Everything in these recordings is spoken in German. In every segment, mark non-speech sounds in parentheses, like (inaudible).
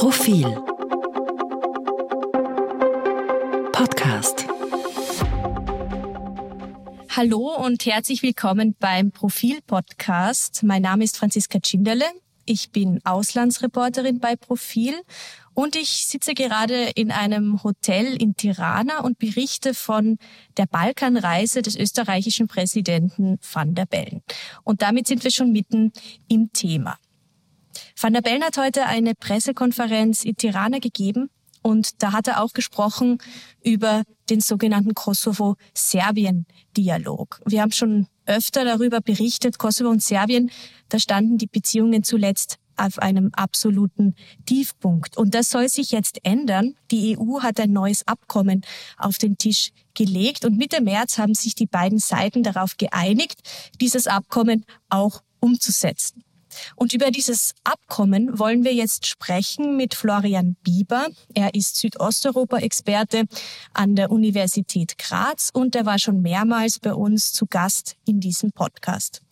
Profil Podcast Hallo und herzlich willkommen beim Profil Podcast. Mein Name ist Franziska Tschinderle. Ich bin Auslandsreporterin bei Profil und ich sitze gerade in einem Hotel in Tirana und berichte von der Balkanreise des österreichischen Präsidenten Van der Bellen. Und damit sind wir schon mitten im Thema. Van der Bellen hat heute eine Pressekonferenz in Tirana gegeben und da hat er auch gesprochen über den sogenannten Kosovo-Serbien-Dialog. Wir haben schon öfter darüber berichtet, Kosovo und Serbien, da standen die Beziehungen zuletzt auf einem absoluten Tiefpunkt. Und das soll sich jetzt ändern. Die EU hat ein neues Abkommen auf den Tisch gelegt und Mitte März haben sich die beiden Seiten darauf geeinigt, dieses Abkommen auch umzusetzen. Und über dieses Abkommen wollen wir jetzt sprechen mit Florian Bieber. Er ist Südosteuropa-Experte an der Universität Graz und er war schon mehrmals bei uns zu Gast in diesem Podcast.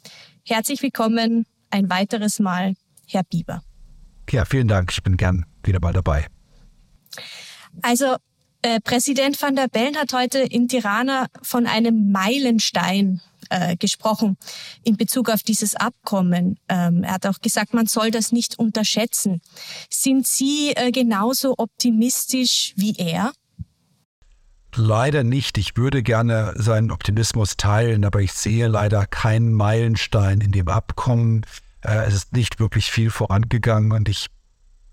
Herzlich willkommen ein weiteres Mal Herr Bieber. Ja, vielen Dank. Ich bin gern wieder mal dabei. Also äh, Präsident van der Bellen hat heute in Tirana von einem Meilenstein äh, gesprochen in Bezug auf dieses Abkommen. Ähm, er hat auch gesagt, man soll das nicht unterschätzen. Sind Sie äh, genauso optimistisch wie er? Leider nicht. Ich würde gerne seinen Optimismus teilen, aber ich sehe leider keinen Meilenstein in dem Abkommen. Äh, es ist nicht wirklich viel vorangegangen und ich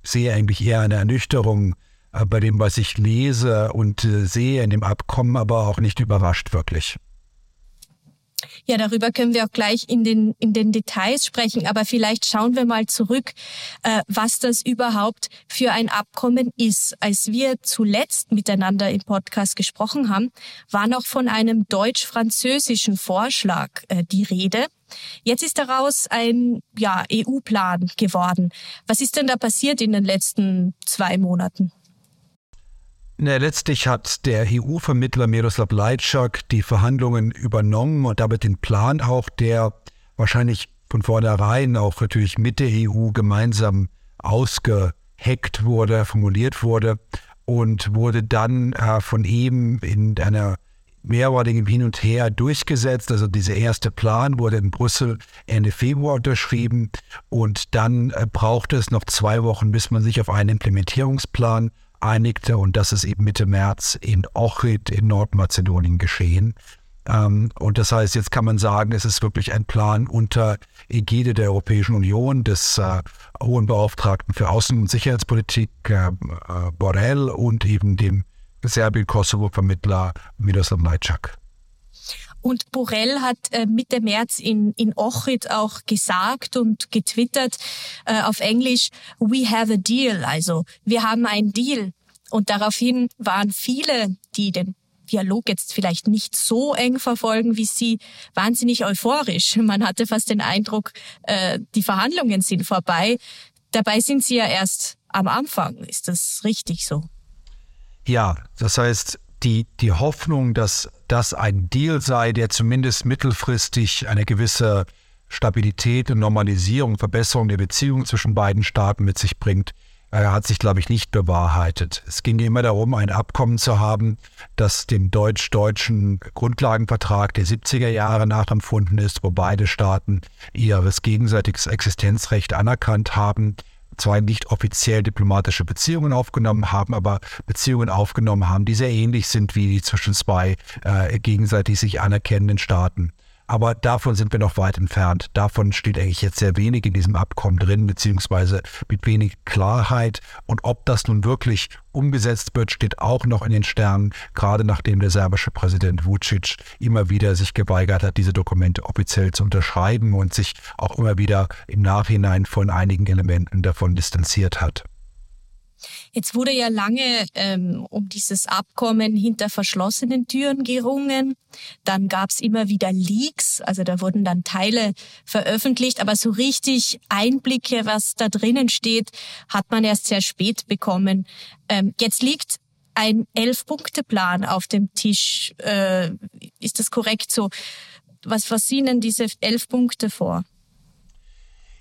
sehe eigentlich eher eine Ernüchterung äh, bei dem, was ich lese und äh, sehe in dem Abkommen, aber auch nicht überrascht wirklich. Ja, darüber können wir auch gleich in den, in den Details sprechen, aber vielleicht schauen wir mal zurück, äh, was das überhaupt für ein Abkommen ist. Als wir zuletzt miteinander im Podcast gesprochen haben, war noch von einem deutsch-französischen Vorschlag äh, die Rede. Jetzt ist daraus ein ja, EU-Plan geworden. Was ist denn da passiert in den letzten zwei Monaten? Na, letztlich hat der EU-Vermittler Miroslav Lajczak die Verhandlungen übernommen und damit den Plan auch, der wahrscheinlich von vornherein auch natürlich mit der EU gemeinsam ausgeheckt wurde, formuliert wurde und wurde dann äh, von ihm in einer mehrmaligen Hin und Her durchgesetzt. Also dieser erste Plan wurde in Brüssel Ende Februar unterschrieben und dann äh, brauchte es noch zwei Wochen, bis man sich auf einen Implementierungsplan einigte und das ist eben Mitte März in Ochrid in Nordmazedonien geschehen. Ähm, und das heißt, jetzt kann man sagen, es ist wirklich ein Plan unter Ägide der Europäischen Union, des äh, Hohen Beauftragten für Außen- und Sicherheitspolitik äh, äh, Borrell und eben dem Serbien-Kosovo-Vermittler Miroslav Lajčák. Und Borrell hat äh, Mitte März in, in Ochrid auch gesagt und getwittert äh, auf Englisch, we have a deal, also wir haben einen Deal. Und daraufhin waren viele, die den Dialog jetzt vielleicht nicht so eng verfolgen wie Sie, wahnsinnig euphorisch. (laughs) Man hatte fast den Eindruck, äh, die Verhandlungen sind vorbei. Dabei sind sie ja erst am Anfang. Ist das richtig so? Ja, das heißt, die, die Hoffnung, dass das ein Deal sei, der zumindest mittelfristig eine gewisse Stabilität und Normalisierung, Verbesserung der Beziehungen zwischen beiden Staaten mit sich bringt, äh, hat sich, glaube ich, nicht bewahrheitet. Es ging immer darum, ein Abkommen zu haben, das dem deutsch-deutschen Grundlagenvertrag der 70er Jahre nachempfunden ist, wo beide Staaten ihres gegenseitiges Existenzrecht anerkannt haben zwar nicht offiziell diplomatische Beziehungen aufgenommen haben, aber Beziehungen aufgenommen haben, die sehr ähnlich sind wie die zwischen zwei äh, gegenseitig sich anerkennenden Staaten. Aber davon sind wir noch weit entfernt. Davon steht eigentlich jetzt sehr wenig in diesem Abkommen drin, beziehungsweise mit wenig Klarheit. Und ob das nun wirklich umgesetzt wird, steht auch noch in den Sternen, gerade nachdem der serbische Präsident Vucic immer wieder sich geweigert hat, diese Dokumente offiziell zu unterschreiben und sich auch immer wieder im Nachhinein von einigen Elementen davon distanziert hat. Jetzt wurde ja lange ähm, um dieses Abkommen hinter verschlossenen Türen gerungen. Dann gab es immer wieder Leaks, also da wurden dann Teile veröffentlicht, aber so richtig Einblicke, was da drinnen steht, hat man erst sehr spät bekommen. Ähm, jetzt liegt ein Elf-Punkte-Plan auf dem Tisch. Äh, ist das korrekt so? Was, was sehen denn diese elf Punkte vor?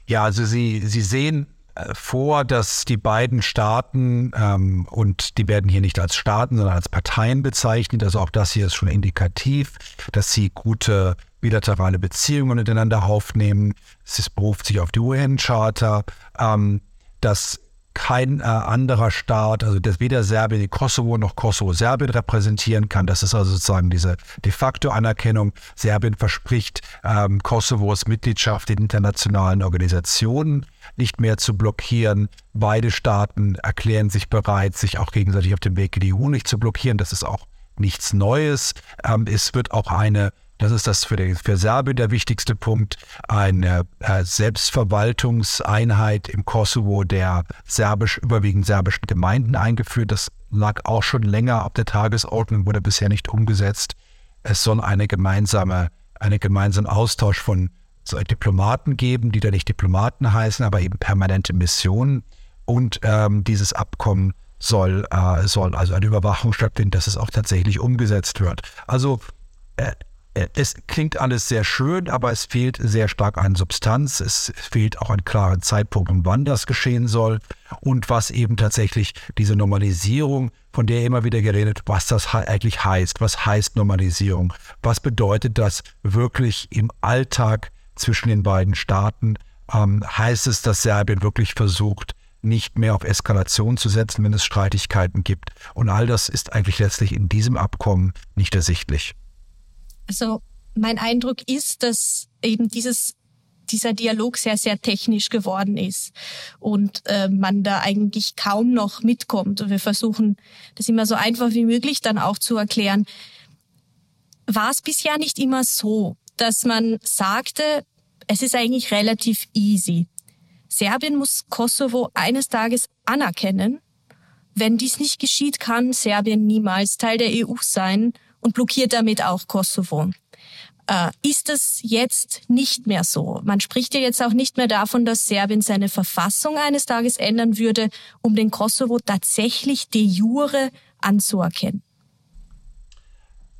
Ja, also Sie, Sie sehen vor, dass die beiden Staaten, ähm, und die werden hier nicht als Staaten, sondern als Parteien bezeichnet, also auch das hier ist schon indikativ, dass sie gute bilaterale Beziehungen miteinander aufnehmen. Es beruft sich auf die UN-Charta, ähm, dass kein äh, anderer Staat, also dass weder Serbien die Kosovo noch Kosovo Serbien repräsentieren kann. Das ist also sozusagen diese de facto Anerkennung. Serbien verspricht ähm, Kosovos Mitgliedschaft in internationalen Organisationen nicht mehr zu blockieren. Beide Staaten erklären sich bereit, sich auch gegenseitig auf dem Weg in die EU nicht zu blockieren. Das ist auch nichts Neues. Ähm, es wird auch eine das ist das für, den, für Serbien der wichtigste Punkt, eine äh, Selbstverwaltungseinheit im Kosovo der serbisch, überwiegend serbischen Gemeinden eingeführt. Das lag auch schon länger auf der Tagesordnung, wurde bisher nicht umgesetzt. Es soll eine gemeinsame, einen gemeinsamen Austausch von Diplomaten geben, die da nicht Diplomaten heißen, aber eben permanente Missionen. Und ähm, dieses Abkommen soll, äh, soll also eine Überwachung stattfinden, dass es auch tatsächlich umgesetzt wird. Also äh, es klingt alles sehr schön, aber es fehlt sehr stark an Substanz. Es fehlt auch ein klarer Zeitpunkt, wann das geschehen soll und was eben tatsächlich diese Normalisierung, von der immer wieder geredet, was das eigentlich heißt. Was heißt Normalisierung? Was bedeutet das wirklich im Alltag zwischen den beiden Staaten? Ähm, heißt es, dass Serbien wirklich versucht, nicht mehr auf Eskalation zu setzen, wenn es Streitigkeiten gibt? Und all das ist eigentlich letztlich in diesem Abkommen nicht ersichtlich. Also mein Eindruck ist, dass eben dieses dieser Dialog sehr, sehr technisch geworden ist und äh, man da eigentlich kaum noch mitkommt. Und wir versuchen, das immer so einfach wie möglich dann auch zu erklären. War es bisher nicht immer so, dass man sagte, es ist eigentlich relativ easy. Serbien muss Kosovo eines Tages anerkennen. Wenn dies nicht geschieht, kann Serbien niemals Teil der EU sein und blockiert damit auch Kosovo. Äh, ist es jetzt nicht mehr so? Man spricht ja jetzt auch nicht mehr davon, dass Serbien seine Verfassung eines Tages ändern würde, um den Kosovo tatsächlich de jure anzuerkennen.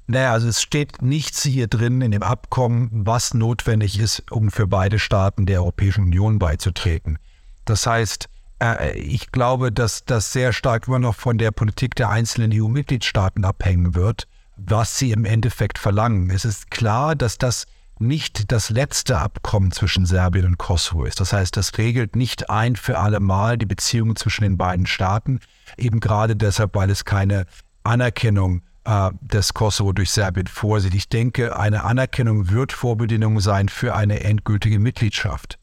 Naja, also es steht nichts hier drin in dem Abkommen, was notwendig ist, um für beide Staaten der Europäischen Union beizutreten. Das heißt, äh, ich glaube, dass das sehr stark immer noch von der Politik der einzelnen EU-Mitgliedstaaten abhängen wird was sie im Endeffekt verlangen. Es ist klar, dass das nicht das letzte Abkommen zwischen Serbien und Kosovo ist. Das heißt, das regelt nicht ein für alle Mal die Beziehungen zwischen den beiden Staaten, eben gerade deshalb, weil es keine Anerkennung äh, des Kosovo durch Serbien vorsieht. Ich denke, eine Anerkennung wird Vorbedingung sein für eine endgültige Mitgliedschaft.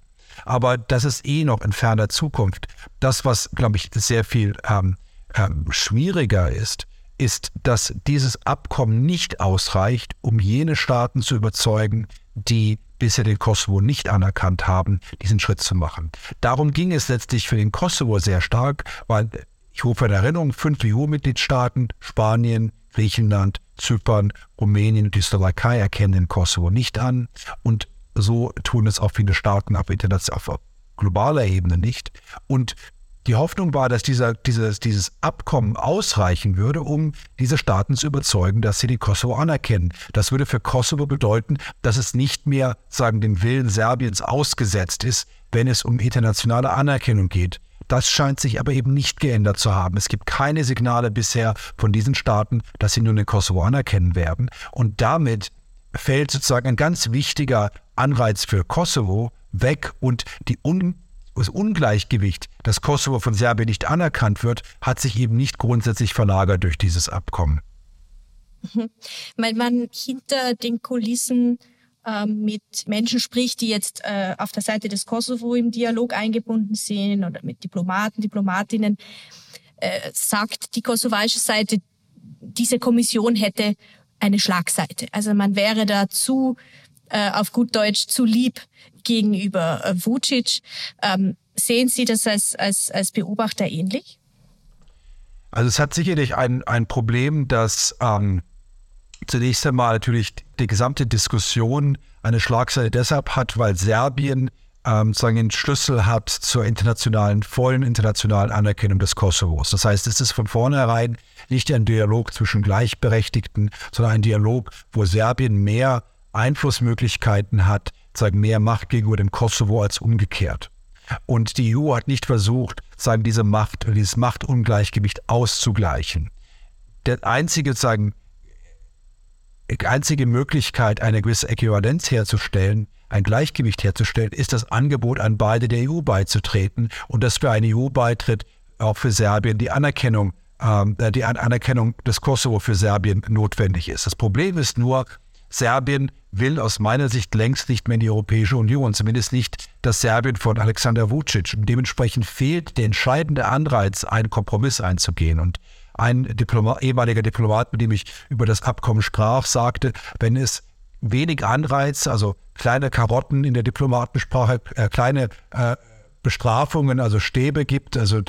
Aber das ist eh noch in ferner Zukunft. Das, was, glaube ich, sehr viel ähm, ähm, schwieriger ist, ist, dass dieses Abkommen nicht ausreicht, um jene Staaten zu überzeugen, die bisher den Kosovo nicht anerkannt haben, diesen Schritt zu machen. Darum ging es letztlich für den Kosovo sehr stark, weil ich rufe in Erinnerung, fünf EU-Mitgliedstaaten, Spanien, Griechenland, Zypern, Rumänien und die Slowakei erkennen den Kosovo nicht an. Und so tun es auch viele Staaten auf, auf globaler Ebene nicht. Und die Hoffnung war, dass dieser, dieses, dieses Abkommen ausreichen würde, um diese Staaten zu überzeugen, dass sie die Kosovo anerkennen. Das würde für Kosovo bedeuten, dass es nicht mehr, sagen, den Willen Serbiens ausgesetzt ist, wenn es um internationale Anerkennung geht. Das scheint sich aber eben nicht geändert zu haben. Es gibt keine Signale bisher von diesen Staaten, dass sie nun den Kosovo anerkennen werden. Und damit fällt sozusagen ein ganz wichtiger Anreiz für Kosovo weg und die un das Ungleichgewicht, dass Kosovo von Serbien nicht anerkannt wird, hat sich eben nicht grundsätzlich verlagert durch dieses Abkommen. Mhm. Weil man hinter den Kulissen äh, mit Menschen spricht, die jetzt äh, auf der Seite des Kosovo im Dialog eingebunden sind oder mit Diplomaten, Diplomatinnen, äh, sagt die kosovarische Seite, diese Kommission hätte eine Schlagseite. Also man wäre da zu äh, auf gut Deutsch zu lieb gegenüber äh, Vucic. Ähm, sehen Sie das als, als, als Beobachter ähnlich? Also es hat sicherlich ein, ein Problem, dass ähm, zunächst einmal natürlich die gesamte Diskussion eine Schlagseite deshalb hat, weil Serbien ähm, sagen den Schlüssel hat zur internationalen, vollen internationalen Anerkennung des Kosovos. Das heißt, es ist von vornherein nicht ein Dialog zwischen Gleichberechtigten, sondern ein Dialog, wo Serbien mehr Einflussmöglichkeiten hat, zeigen mehr Macht gegenüber dem Kosovo als umgekehrt. Und die EU hat nicht versucht, sagen, diese Macht, dieses Machtungleichgewicht auszugleichen. Der einzige, sagen, einzige Möglichkeit, eine gewisse Äquivalenz herzustellen, ein Gleichgewicht herzustellen, ist das Angebot an beide der EU beizutreten und dass für einen EU-Beitritt auch für Serbien die Anerkennung, äh, die Anerkennung des Kosovo für Serbien notwendig ist. Das Problem ist nur, Serbien will aus meiner Sicht längst nicht mehr in die Europäische Union, zumindest nicht das Serbien von Alexander Vucic. Und dementsprechend fehlt der entscheidende Anreiz, einen Kompromiss einzugehen. Und ein Diploma ehemaliger Diplomat, mit dem ich über das Abkommen sprach, sagte, wenn es wenig Anreiz, also kleine Karotten in der Diplomatensprache, äh, kleine äh, Bestrafungen, also Stäbe gibt, also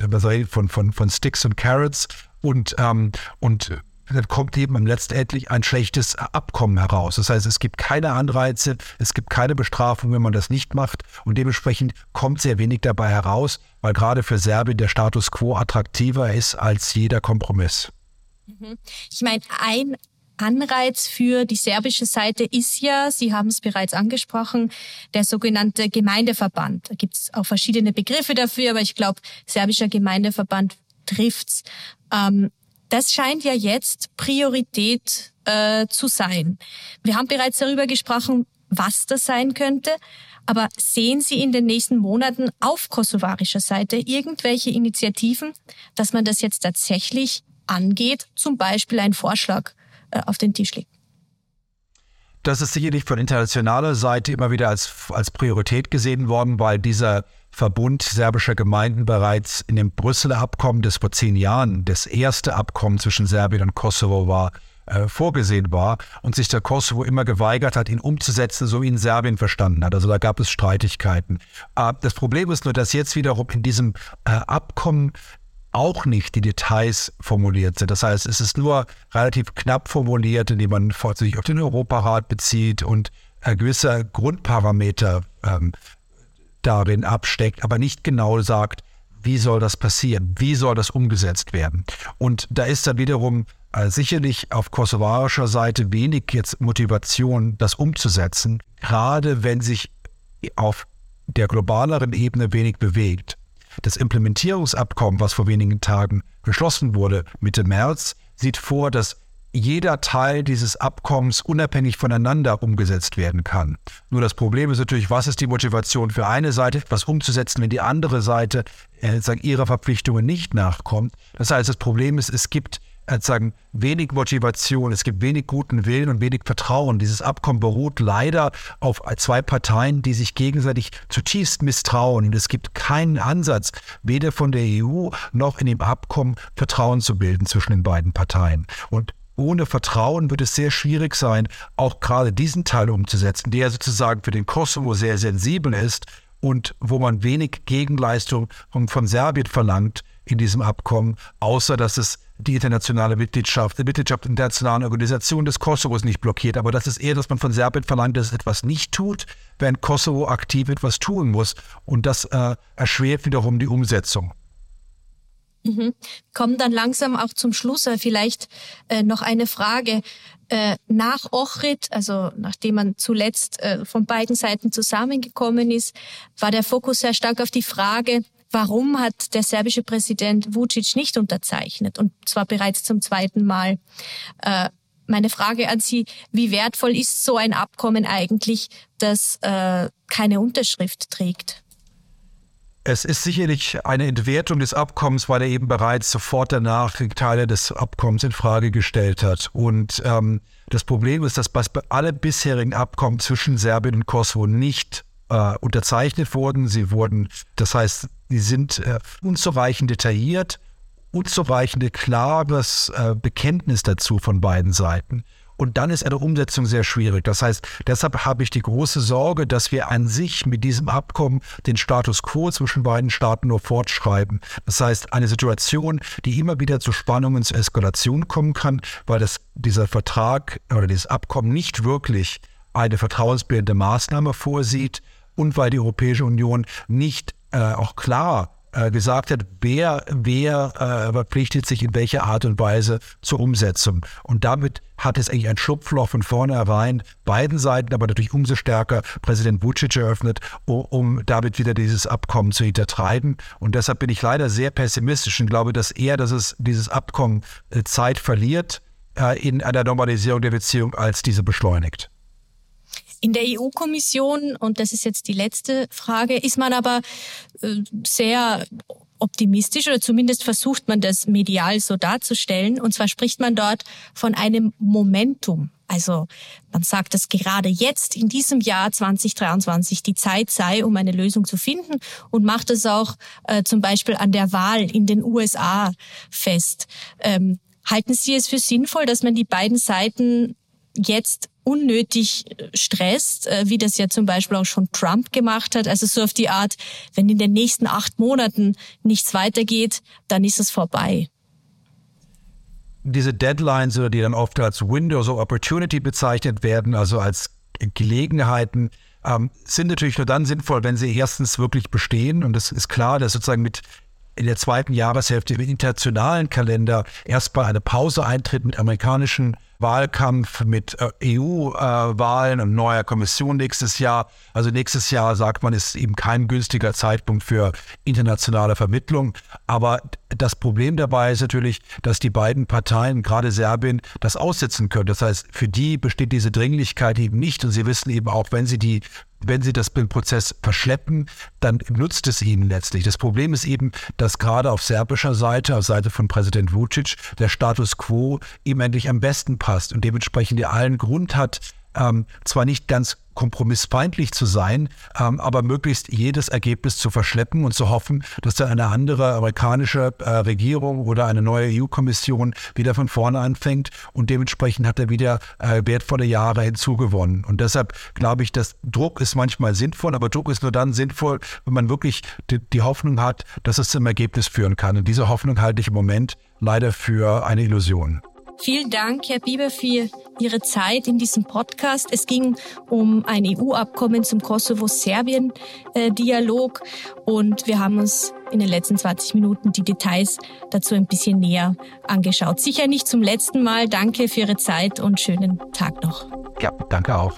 von, von, von Sticks und Carrots und, ähm, und dann kommt eben letztendlich ein schlechtes Abkommen heraus. Das heißt, es gibt keine Anreize, es gibt keine Bestrafung, wenn man das nicht macht und dementsprechend kommt sehr wenig dabei heraus, weil gerade für Serbien der Status quo attraktiver ist als jeder Kompromiss. Mhm. Ich meine, ein Anreiz für die serbische Seite ist ja, Sie haben es bereits angesprochen, der sogenannte Gemeindeverband. Da gibt es auch verschiedene Begriffe dafür, aber ich glaube, serbischer Gemeindeverband trifft's. Ähm, das scheint ja jetzt Priorität äh, zu sein. Wir haben bereits darüber gesprochen, was das sein könnte. Aber sehen Sie in den nächsten Monaten auf kosovarischer Seite irgendwelche Initiativen, dass man das jetzt tatsächlich angeht, zum Beispiel ein Vorschlag äh, auf den Tisch legt. Das ist sicherlich von internationaler Seite immer wieder als, als Priorität gesehen worden, weil dieser Verbund serbischer Gemeinden bereits in dem Brüsseler Abkommen, das vor zehn Jahren das erste Abkommen zwischen Serbien und Kosovo war, äh, vorgesehen war und sich der Kosovo immer geweigert hat, ihn umzusetzen, so wie ihn Serbien verstanden hat. Also da gab es Streitigkeiten. Äh, das Problem ist nur, dass jetzt wiederum in diesem äh, Abkommen auch nicht die Details formuliert sind. Das heißt, es ist nur relativ knapp formuliert, indem man sich auf den Europarat bezieht und gewisse Grundparameter ähm, darin absteckt, aber nicht genau sagt, wie soll das passieren, wie soll das umgesetzt werden. Und da ist dann wiederum äh, sicherlich auf kosovarischer Seite wenig jetzt Motivation, das umzusetzen, gerade wenn sich auf der globaleren Ebene wenig bewegt. Das Implementierungsabkommen, was vor wenigen Tagen beschlossen wurde, Mitte März, sieht vor, dass jeder Teil dieses Abkommens unabhängig voneinander umgesetzt werden kann. Nur das Problem ist natürlich, was ist die Motivation für eine Seite, etwas umzusetzen, wenn die andere Seite äh, ihrer Verpflichtungen nicht nachkommt. Das heißt, das Problem ist, es gibt sagen, wenig Motivation, es gibt wenig guten Willen und wenig Vertrauen. Dieses Abkommen beruht leider auf zwei Parteien, die sich gegenseitig zutiefst misstrauen. Und es gibt keinen Ansatz, weder von der EU noch in dem Abkommen Vertrauen zu bilden zwischen den beiden Parteien. Und ohne Vertrauen wird es sehr schwierig sein, auch gerade diesen Teil umzusetzen, der sozusagen für den Kosovo sehr sensibel ist und wo man wenig Gegenleistung von Serbien verlangt in diesem Abkommen, außer dass es die internationale Mitgliedschaft, die Mitgliedschaft in internationalen Organisationen des Kosovos nicht blockiert. Aber das ist eher, dass man von Serbien verlangt, dass es etwas nicht tut, während Kosovo aktiv etwas tun muss. Und das äh, erschwert wiederum die Umsetzung. Mhm. Kommen dann langsam auch zum Schluss. Vielleicht äh, noch eine Frage. Äh, nach Ochrid, also nachdem man zuletzt äh, von beiden Seiten zusammengekommen ist, war der Fokus sehr stark auf die Frage, warum hat der serbische Präsident Vucic nicht unterzeichnet und zwar bereits zum zweiten Mal. Äh, meine Frage an Sie, wie wertvoll ist so ein Abkommen eigentlich, das äh, keine Unterschrift trägt? Es ist sicherlich eine Entwertung des Abkommens, weil er eben bereits sofort danach Teile des Abkommens in Frage gestellt hat. Und ähm, das Problem ist, dass alle bisherigen Abkommen zwischen Serbien und Kosovo nicht äh, unterzeichnet wurden. Sie wurden, das heißt, sie sind äh, unzureichend detailliert, unzureichend klares äh, Bekenntnis dazu von beiden Seiten. Und dann ist eine Umsetzung sehr schwierig. Das heißt, deshalb habe ich die große Sorge, dass wir an sich mit diesem Abkommen den Status quo zwischen beiden Staaten nur fortschreiben. Das heißt, eine Situation, die immer wieder zu Spannungen, zu Eskalation kommen kann, weil das, dieser Vertrag oder dieses Abkommen nicht wirklich eine vertrauensbildende Maßnahme vorsieht und weil die Europäische Union nicht äh, auch klar äh, gesagt hat, wer, wer äh, verpflichtet sich in welcher Art und Weise zur Umsetzung. Und damit hat es eigentlich ein Schlupfloch von vornherein beiden Seiten, aber natürlich umso stärker Präsident Vucic eröffnet, um, um damit wieder dieses Abkommen zu hintertreiben. Und deshalb bin ich leider sehr pessimistisch und glaube, dass eher, dass es dieses Abkommen äh, Zeit verliert äh, in einer Normalisierung der Beziehung, als diese beschleunigt. In der EU-Kommission, und das ist jetzt die letzte Frage, ist man aber äh, sehr optimistisch oder zumindest versucht man das medial so darzustellen. Und zwar spricht man dort von einem Momentum. Also man sagt, dass gerade jetzt in diesem Jahr 2023 die Zeit sei, um eine Lösung zu finden und macht es auch äh, zum Beispiel an der Wahl in den USA fest. Ähm, halten Sie es für sinnvoll, dass man die beiden Seiten jetzt unnötig äh, stresst, äh, wie das ja zum Beispiel auch schon Trump gemacht hat. Also so auf die Art, wenn in den nächsten acht Monaten nichts weitergeht, dann ist es vorbei. Diese Deadlines, die dann oft als Windows of Opportunity bezeichnet werden, also als Gelegenheiten, ähm, sind natürlich nur dann sinnvoll, wenn sie erstens wirklich bestehen. Und es ist klar, dass sozusagen mit in der zweiten Jahreshälfte im internationalen Kalender erstmal eine Pause eintritt mit amerikanischen Wahlkampf mit äh, EU-Wahlen und neuer Kommission nächstes Jahr. Also nächstes Jahr, sagt man, ist eben kein günstiger Zeitpunkt für internationale Vermittlung. Aber das Problem dabei ist natürlich, dass die beiden Parteien, gerade Serbien, das aussetzen können. Das heißt, für die besteht diese Dringlichkeit eben nicht. Und sie wissen eben auch, wenn sie die wenn sie das Prozess verschleppen, dann nutzt es ihnen letztlich. Das Problem ist eben, dass gerade auf serbischer Seite, auf Seite von Präsident Vucic, der Status quo ihm endlich am besten passt und dementsprechend er allen Grund hat, ähm, zwar nicht ganz kompromissfeindlich zu sein, ähm, aber möglichst jedes Ergebnis zu verschleppen und zu hoffen, dass dann eine andere amerikanische äh, Regierung oder eine neue EU-Kommission wieder von vorne anfängt und dementsprechend hat er wieder äh, wertvolle Jahre hinzugewonnen. Und deshalb glaube ich, dass Druck ist manchmal sinnvoll, aber Druck ist nur dann sinnvoll, wenn man wirklich die, die Hoffnung hat, dass es zum Ergebnis führen kann. Und diese Hoffnung halte ich im Moment leider für eine Illusion. Vielen Dank, Herr Bieber, für Ihre Zeit in diesem Podcast. Es ging um ein EU-Abkommen zum Kosovo-Serbien-Dialog und wir haben uns in den letzten 20 Minuten die Details dazu ein bisschen näher angeschaut. Sicher nicht zum letzten Mal. Danke für Ihre Zeit und schönen Tag noch. Ja, danke auch.